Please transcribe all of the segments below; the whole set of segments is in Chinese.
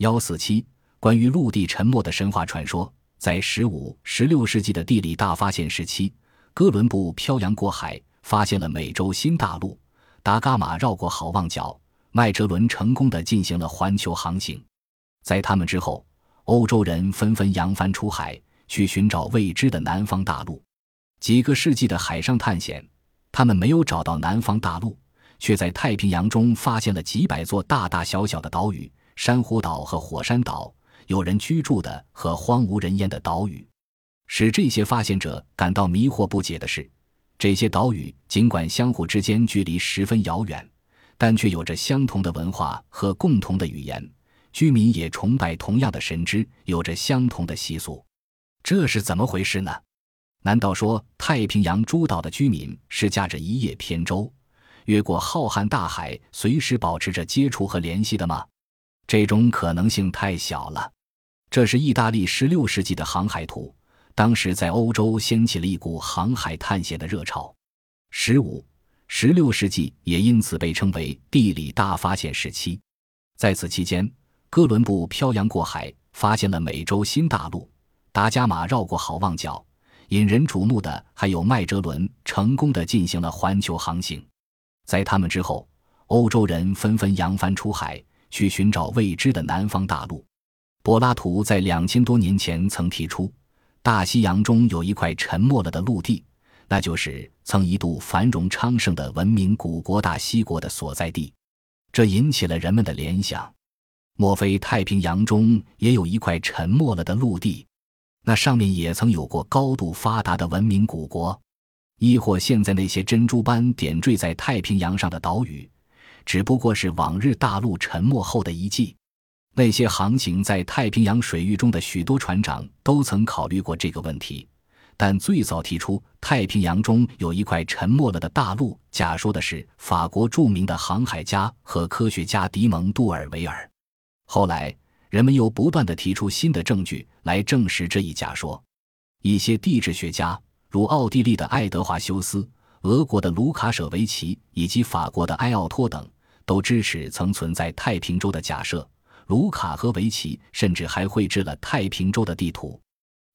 幺四七，关于陆地沉没的神话传说，在十五、十六世纪的地理大发现时期，哥伦布漂洋过海，发现了美洲新大陆。达伽马绕过好望角，麦哲伦成功的进行了环球航行。在他们之后，欧洲人纷纷扬帆出海，去寻找未知的南方大陆。几个世纪的海上探险，他们没有找到南方大陆，却在太平洋中发现了几百座大大小小的岛屿、珊瑚岛和火山岛，有人居住的和荒无人烟的岛屿。使这些发现者感到迷惑不解的是，这些岛屿尽管相互之间距离十分遥远，但却有着相同的文化和共同的语言。居民也崇拜同样的神祗，有着相同的习俗，这是怎么回事呢？难道说太平洋诸岛的居民是驾着一叶扁舟，越过浩瀚大海，随时保持着接触和联系的吗？这种可能性太小了。这是意大利十六世纪的航海图，当时在欧洲掀起了一股航海探险的热潮。十五、十六世纪也因此被称为地理大发现时期，在此期间。哥伦布漂洋过海，发现了美洲新大陆。达伽马绕过好望角，引人瞩目的还有麦哲伦成功的进行了环球航行。在他们之后，欧洲人纷纷扬帆出海，去寻找未知的南方大陆。柏拉图在两千多年前曾提出，大西洋中有一块沉没了的陆地，那就是曾一度繁荣昌盛的文明古国大西国的所在地。这引起了人们的联想。莫非太平洋中也有一块沉没了的陆地？那上面也曾有过高度发达的文明古国，亦或现在那些珍珠般点缀在太平洋上的岛屿，只不过是往日大陆沉没后的遗迹？那些航行在太平洋水域中的许多船长都曾考虑过这个问题，但最早提出太平洋中有一块沉没了的大陆假说的是法国著名的航海家和科学家迪蒙·杜尔维尔。后来，人们又不断的提出新的证据来证实这一假说。一些地质学家，如奥地利的爱德华修斯、俄国的卢卡舍维奇以及法国的埃奥托等，都支持曾存在太平洲的假设。卢卡和维奇甚至还绘制了太平洲的地图。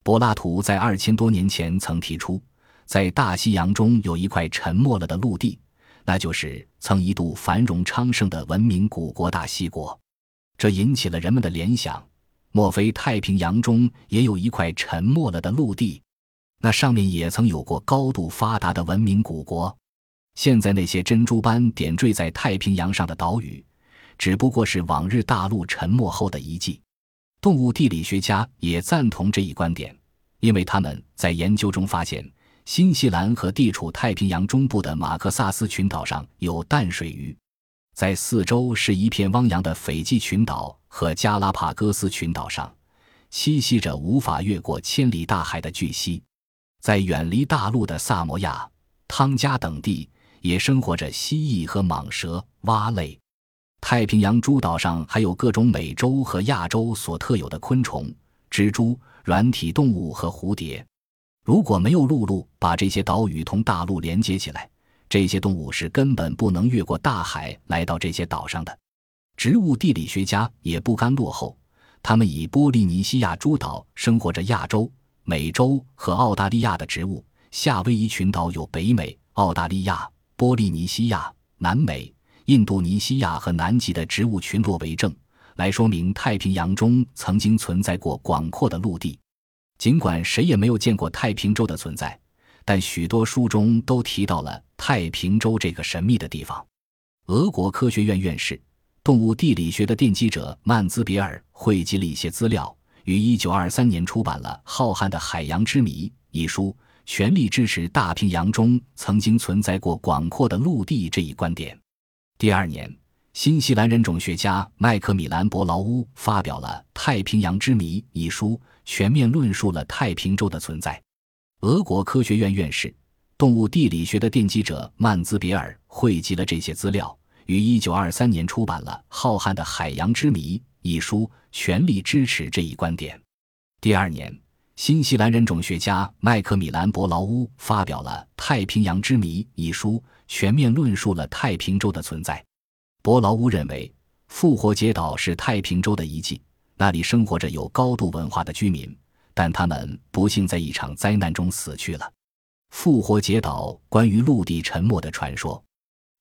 柏拉图在二千多年前曾提出，在大西洋中有一块沉没了的陆地，那就是曾一度繁荣昌盛的文明古国大西国。这引起了人们的联想：莫非太平洋中也有一块沉没了的陆地？那上面也曾有过高度发达的文明古国。现在那些珍珠般点缀在太平洋上的岛屿，只不过是往日大陆沉没后的遗迹。动物地理学家也赞同这一观点，因为他们在研究中发现，新西兰和地处太平洋中部的马克萨斯群岛上有淡水鱼。在四周是一片汪洋的斐济群岛和加拉帕戈斯群岛上，栖息着无法越过千里大海的巨蜥；在远离大陆的萨摩亚、汤加等地，也生活着蜥蜴和蟒蛇、蛙类。太平洋诸岛上还有各种美洲和亚洲所特有的昆虫、蜘蛛、软体动物和蝴蝶。如果没有陆路把这些岛屿同大陆连接起来，这些动物是根本不能越过大海来到这些岛上的。植物地理学家也不甘落后，他们以波利尼西亚诸岛生活着亚洲、美洲和澳大利亚的植物，夏威夷群岛有北美、澳大利亚、波利尼西亚、南美、印度尼西亚和南极的植物群落为证，来说明太平洋中曾经存在过广阔的陆地。尽管谁也没有见过太平洲的存在。但许多书中都提到了太平洲这个神秘的地方。俄国科学院院士、动物地理学的奠基者曼兹别尔汇集了一些资料，于1923年出版了《浩瀚的海洋之谜》一书，全力支持大平洋中曾经存在过广阔的陆地这一观点。第二年，新西兰人种学家麦克米兰·伯劳乌发表了《太平洋之谜》一书，全面论述了太平洲的存在。俄国科学院院士、动物地理学的奠基者曼兹别尔汇集了这些资料，于1923年出版了《浩瀚的海洋之谜》一书，全力支持这一观点。第二年，新西兰人种学家麦克米兰·伯劳乌发表了《太平洋之谜》一书，全面论述了太平洲的存在。伯劳乌认为，复活节岛是太平洲的遗迹，那里生活着有高度文化的居民，但他们不幸在一场灾难中死去了。复活节岛关于陆地沉没的传说、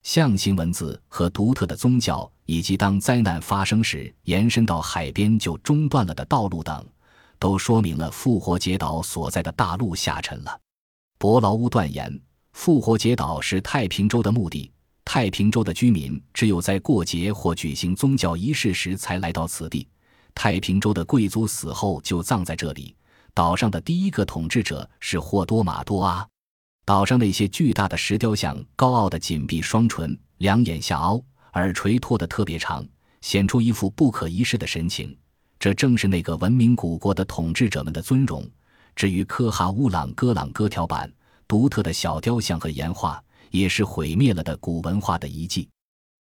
象形文字和独特的宗教，以及当灾难发生时延伸到海边就中断了的道路等，都说明了复活节岛所在的大陆下沉了。伯劳乌断言，复活节岛是太平洲的墓地。太平洲的居民只有在过节或举行宗教仪式时才来到此地。太平洲的贵族死后就葬在这里。岛上的第一个统治者是霍多马多阿。岛上那些巨大的石雕像，高傲的紧闭双唇，两眼下凹，耳垂拖得特别长，显出一副不可一世的神情。这正是那个文明古国的统治者们的尊容。至于科哈乌朗戈朗戈条板、独特的小雕像和岩画。也是毁灭了的古文化的遗迹，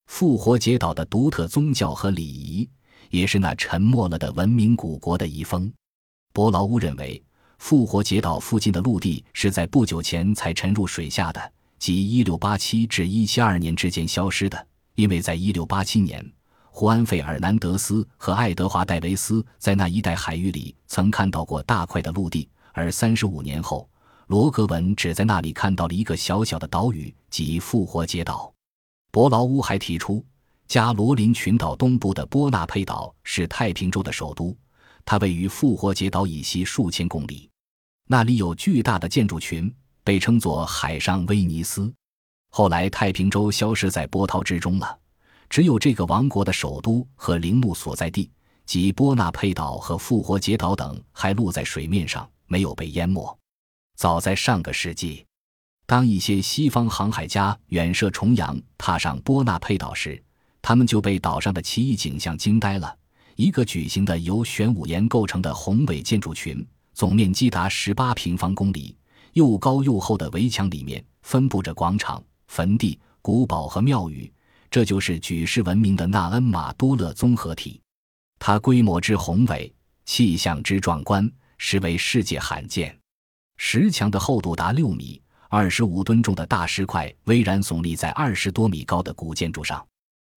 复活节岛的独特宗教和礼仪，也是那沉没了的文明古国的遗风。伯劳乌认为，复活节岛附近的陆地是在不久前才沉入水下的，即1687至172年之间消失的。因为在1687年，胡安·费尔南德斯和爱德华·戴维斯在那一带海域里曾看到过大块的陆地，而35年后。罗格文只在那里看到了一个小小的岛屿，即复活节岛。伯劳乌还提出，加罗林群岛东部的波纳佩岛是太平洲的首都，它位于复活节岛以西数千公里，那里有巨大的建筑群，被称作海上威尼斯。后来太平洲消失在波涛之中了，只有这个王国的首都和陵墓所在地，即波纳佩岛和复活节岛等，还露在水面上，没有被淹没。早在上个世纪，当一些西方航海家远涉重洋踏上波纳佩岛时，他们就被岛上的奇异景象惊呆了。一个矩形的由玄武岩构成的宏伟建筑群，总面积达十八平方公里，又高又厚的围墙里面分布着广场、坟地、古堡和庙宇，这就是举世闻名的纳恩马多勒综合体。它规模之宏伟，气象之壮观，实为世界罕见。石墙的厚度达六米，二十五吨重的大石块巍然耸立在二十多米高的古建筑上，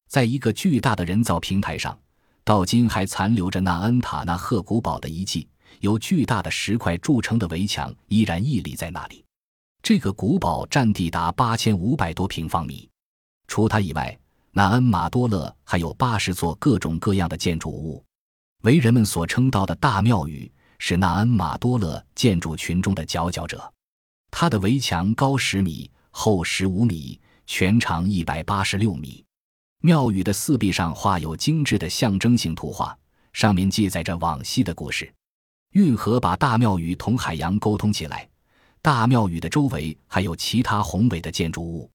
在一个巨大的人造平台上，到今还残留着纳恩塔纳赫古堡的遗迹。由巨大的石块筑成的围墙依然屹立在那里。这个古堡占地达八千五百多平方米。除它以外，那恩马多勒还有八十座各种各样的建筑物，为人们所称道的大庙宇。是纳恩马多勒建筑群中的佼佼者，它的围墙高十米，厚十五米，全长一百八十六米。庙宇的四壁上画有精致的象征性图画，上面记载着往昔的故事。运河把大庙宇同海洋沟通起来，大庙宇的周围还有其他宏伟的建筑物，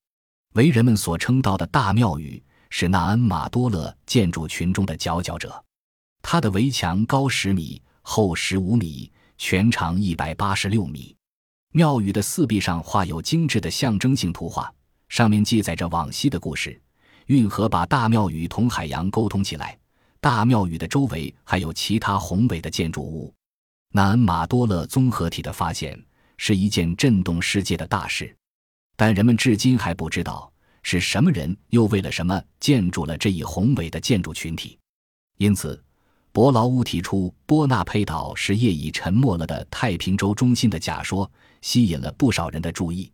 为人们所称道的大庙宇是纳恩马多勒建筑群中的佼佼者，它的围墙高十米。厚十五米，全长一百八十六米。庙宇的四壁上画有精致的象征性图画，上面记载着往昔的故事。运河把大庙宇同海洋沟通起来，大庙宇的周围还有其他宏伟的建筑物。纳恩马多勒综合体的发现是一件震动世界的大事，但人们至今还不知道是什么人又为了什么建筑了这一宏伟的建筑群体，因此。伯劳乌提出波纳佩岛是业已沉没了的太平洲中心的假说，吸引了不少人的注意。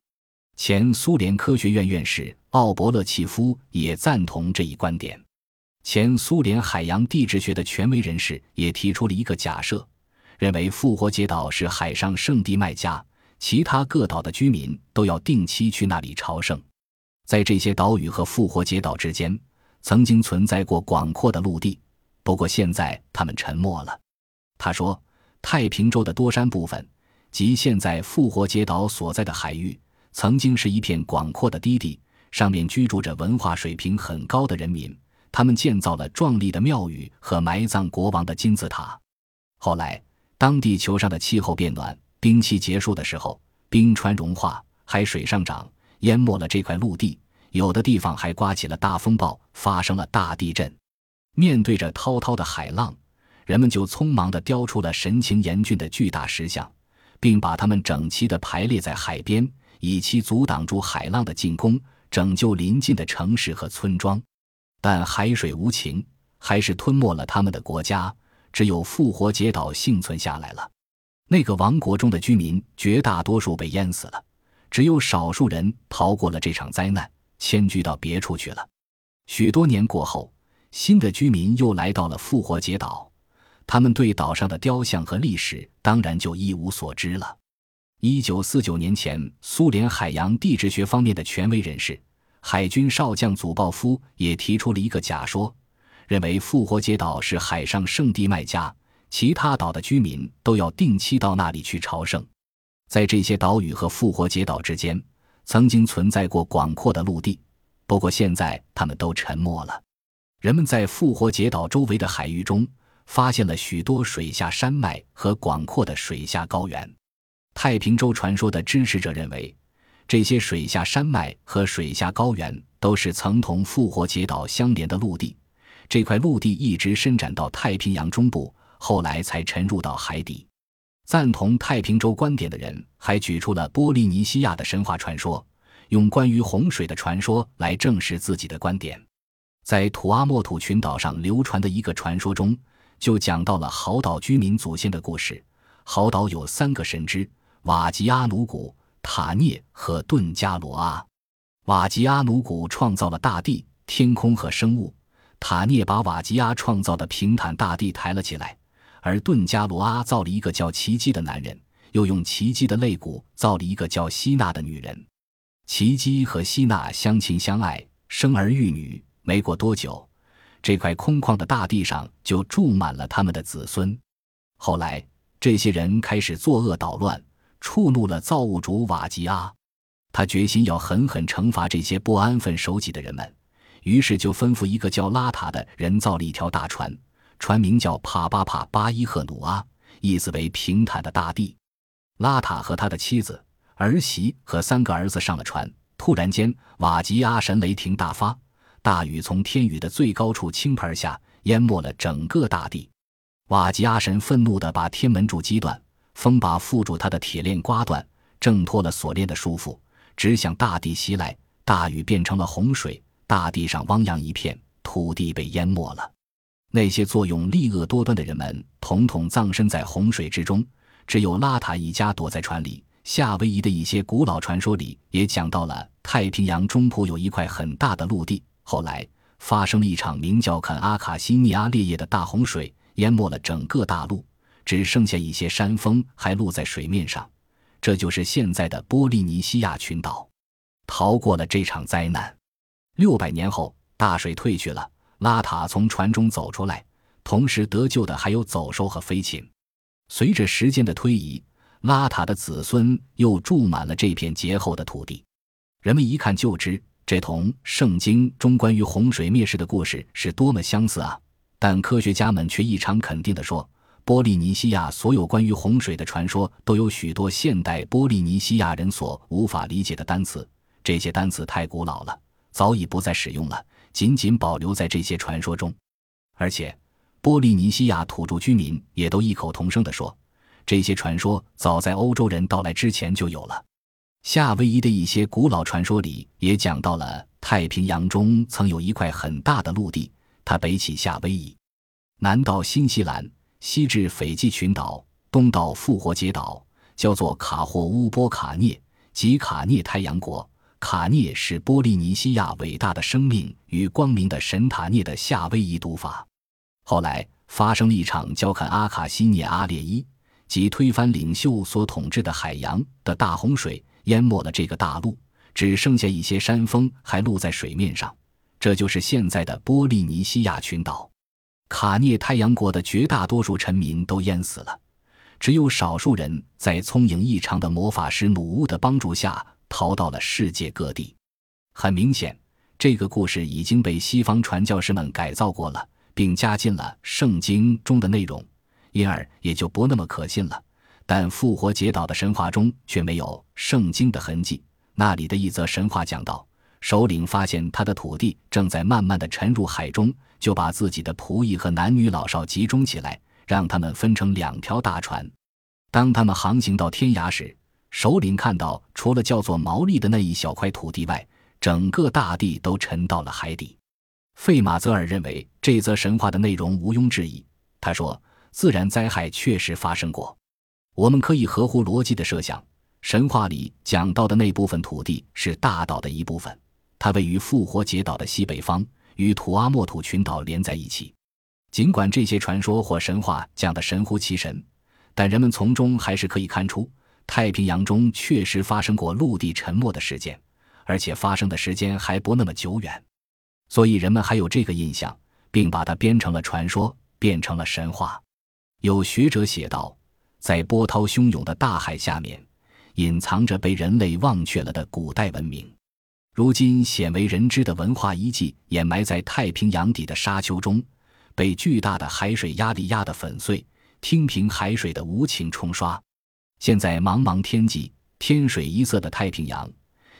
前苏联科学院院士奥伯勒契夫也赞同这一观点。前苏联海洋地质学的权威人士也提出了一个假设，认为复活节岛是海上圣地麦加，其他各岛的居民都要定期去那里朝圣。在这些岛屿和复活节岛之间，曾经存在过广阔的陆地。不过现在他们沉没了。他说，太平洲的多山部分，即现在复活节岛所在的海域，曾经是一片广阔的低地，上面居住着文化水平很高的人民。他们建造了壮丽的庙宇和埋葬国王的金字塔。后来，当地球上的气候变暖，冰期结束的时候，冰川融化，海水上涨，淹没了这块陆地。有的地方还刮起了大风暴，发生了大地震。面对着滔滔的海浪，人们就匆忙地雕出了神情严峻的巨大石像，并把它们整齐地排列在海边，以期阻挡住海浪的进攻，拯救临近的城市和村庄。但海水无情，还是吞没了他们的国家，只有复活节岛幸存下来了。那个王国中的居民绝大多数被淹死了，只有少数人逃过了这场灾难，迁居到别处去了。许多年过后，新的居民又来到了复活节岛，他们对岛上的雕像和历史当然就一无所知了。一九四九年前，苏联海洋地质学方面的权威人士。海军少将祖鲍夫也提出了一个假说，认为复活节岛是海上圣地麦加，其他岛的居民都要定期到那里去朝圣。在这些岛屿和复活节岛之间，曾经存在过广阔的陆地，不过现在他们都沉没了。人们在复活节岛周围的海域中发现了许多水下山脉和广阔的水下高原。太平洲传说的支持者认为。这些水下山脉和水下高原都是曾同复活节岛相连的陆地，这块陆地一直伸展到太平洋中部，后来才沉入到海底。赞同太平洲观点的人还举出了波利尼西亚的神话传说，用关于洪水的传说来证实自己的观点。在土阿莫土群岛上流传的一个传说中，就讲到了豪岛居民祖先的故事。豪岛有三个神之瓦吉阿努古。塔涅和顿加罗阿，瓦吉阿努古创造了大地、天空和生物；塔涅把瓦吉阿创造的平坦大地抬了起来，而顿加罗阿造了一个叫奇迹的男人，又用奇迹的肋骨造了一个叫希娜的女人。奇迹和希娜相亲相爱，生儿育女。没过多久，这块空旷的大地上就住满了他们的子孙。后来，这些人开始作恶捣乱。触怒了造物主瓦吉阿，他决心要狠狠惩罚这些不安分守己的人们，于是就吩咐一个叫拉塔的人造了一条大船，船名叫帕巴帕巴伊赫努阿，意思为平坦的大地。拉塔和他的妻子、儿媳和三个儿子上了船，突然间，瓦吉阿神雷霆大发，大雨从天宇的最高处倾盆而下，淹没了整个大地。瓦吉阿神愤怒地把天门柱击断。风把缚住他的铁链刮断，挣脱了锁链的束缚，直向大地袭来。大雨变成了洪水，大地上汪洋一片，土地被淹没了。那些作用力恶多端的人们，统统葬身在洪水之中。只有拉塔一家躲在船里。夏威夷的一些古老传说里也讲到了太平洋中部有一块很大的陆地，后来发生了一场名叫肯阿卡西尼阿烈叶的大洪水，淹没了整个大陆。只剩下一些山峰还露在水面上，这就是现在的波利尼西亚群岛。逃过了这场灾难。六百年后，大水退去了，拉塔从船中走出来，同时得救的还有走兽和飞禽。随着时间的推移，拉塔的子孙又住满了这片劫后的土地。人们一看就知，这同圣经中关于洪水灭世的故事是多么相似啊！但科学家们却异常肯定地说。波利尼西亚所有关于洪水的传说都有许多现代波利尼西亚人所无法理解的单词，这些单词太古老了，早已不再使用了，仅仅保留在这些传说中。而且，波利尼西亚土著居民也都异口同声地说，这些传说早在欧洲人到来之前就有了。夏威夷的一些古老传说里也讲到了太平洋中曾有一块很大的陆地，它北起夏威夷，南到新西兰。西至斐济群岛，东到复活节岛，叫做卡霍乌波卡涅及卡涅太阳国。卡涅是波利尼西亚伟大的生命与光明的神塔涅的夏威夷读法。后来发生了一场叫看阿卡西涅阿列伊，即推翻领袖所统治的海洋的大洪水，淹没了这个大陆，只剩下一些山峰还露在水面上。这就是现在的波利尼西亚群岛。卡涅太阳国的绝大多数臣民都淹死了，只有少数人在聪颖异常的魔法师努乌的帮助下逃到了世界各地。很明显，这个故事已经被西方传教士们改造过了，并加进了圣经中的内容，因而也就不那么可信了。但复活节岛的神话中却没有圣经的痕迹。那里的一则神话讲到，首领发现他的土地正在慢慢的沉入海中。就把自己的仆役和男女老少集中起来，让他们分成两条大船。当他们航行到天涯时，首领看到，除了叫做毛利的那一小块土地外，整个大地都沉到了海底。费马泽尔认为这则神话的内容毋庸置疑。他说：“自然灾害确实发生过。我们可以合乎逻辑的设想，神话里讲到的那部分土地是大岛的一部分，它位于复活节岛的西北方，与土阿莫土群岛连在一起。尽管这些传说或神话讲得神乎其神，但人们从中还是可以看出，太平洋中确实发生过陆地沉没的事件，而且发生的时间还不那么久远。所以人们还有这个印象，并把它编成了传说，变成了神话。有学者写道，在波涛汹涌的大海下面，隐藏着被人类忘却了的古代文明，如今鲜为人知的文化遗迹，掩埋在太平洋底的沙丘中。被巨大的海水压力压得粉碎，听凭海水的无情冲刷。现在茫茫天际，天水一色的太平洋，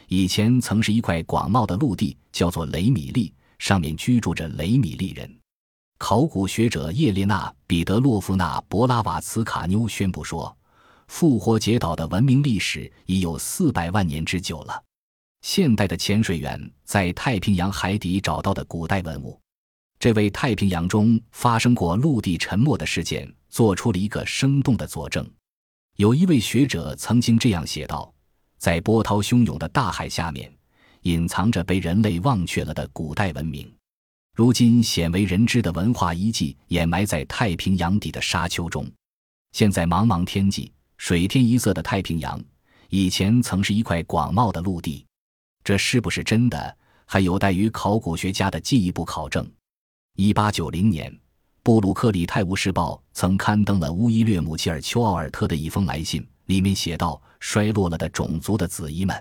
以前曾是一块广袤的陆地，叫做雷米利，上面居住着雷米利人。考古学者叶列娜·彼得洛夫娜·博拉瓦茨卡妞宣布说，复活节岛的文明历史已有四百万年之久了。现代的潜水员在太平洋海底找到的古代文物。这为太平洋中发生过陆地沉没的事件做出了一个生动的佐证。有一位学者曾经这样写道：“在波涛汹涌的大海下面，隐藏着被人类忘却了的古代文明，如今鲜为人知的文化遗迹掩埋在太平洋底的沙丘中。现在茫茫天际，水天一色的太平洋，以前曾是一块广袤的陆地。这是不是真的，还有待于考古学家的进一步考证。”一八九零年，布鲁克里泰晤士报曾刊登了乌伊略姆·切尔丘奥尔特的一封来信，里面写道：“衰落了的种族的子裔们。”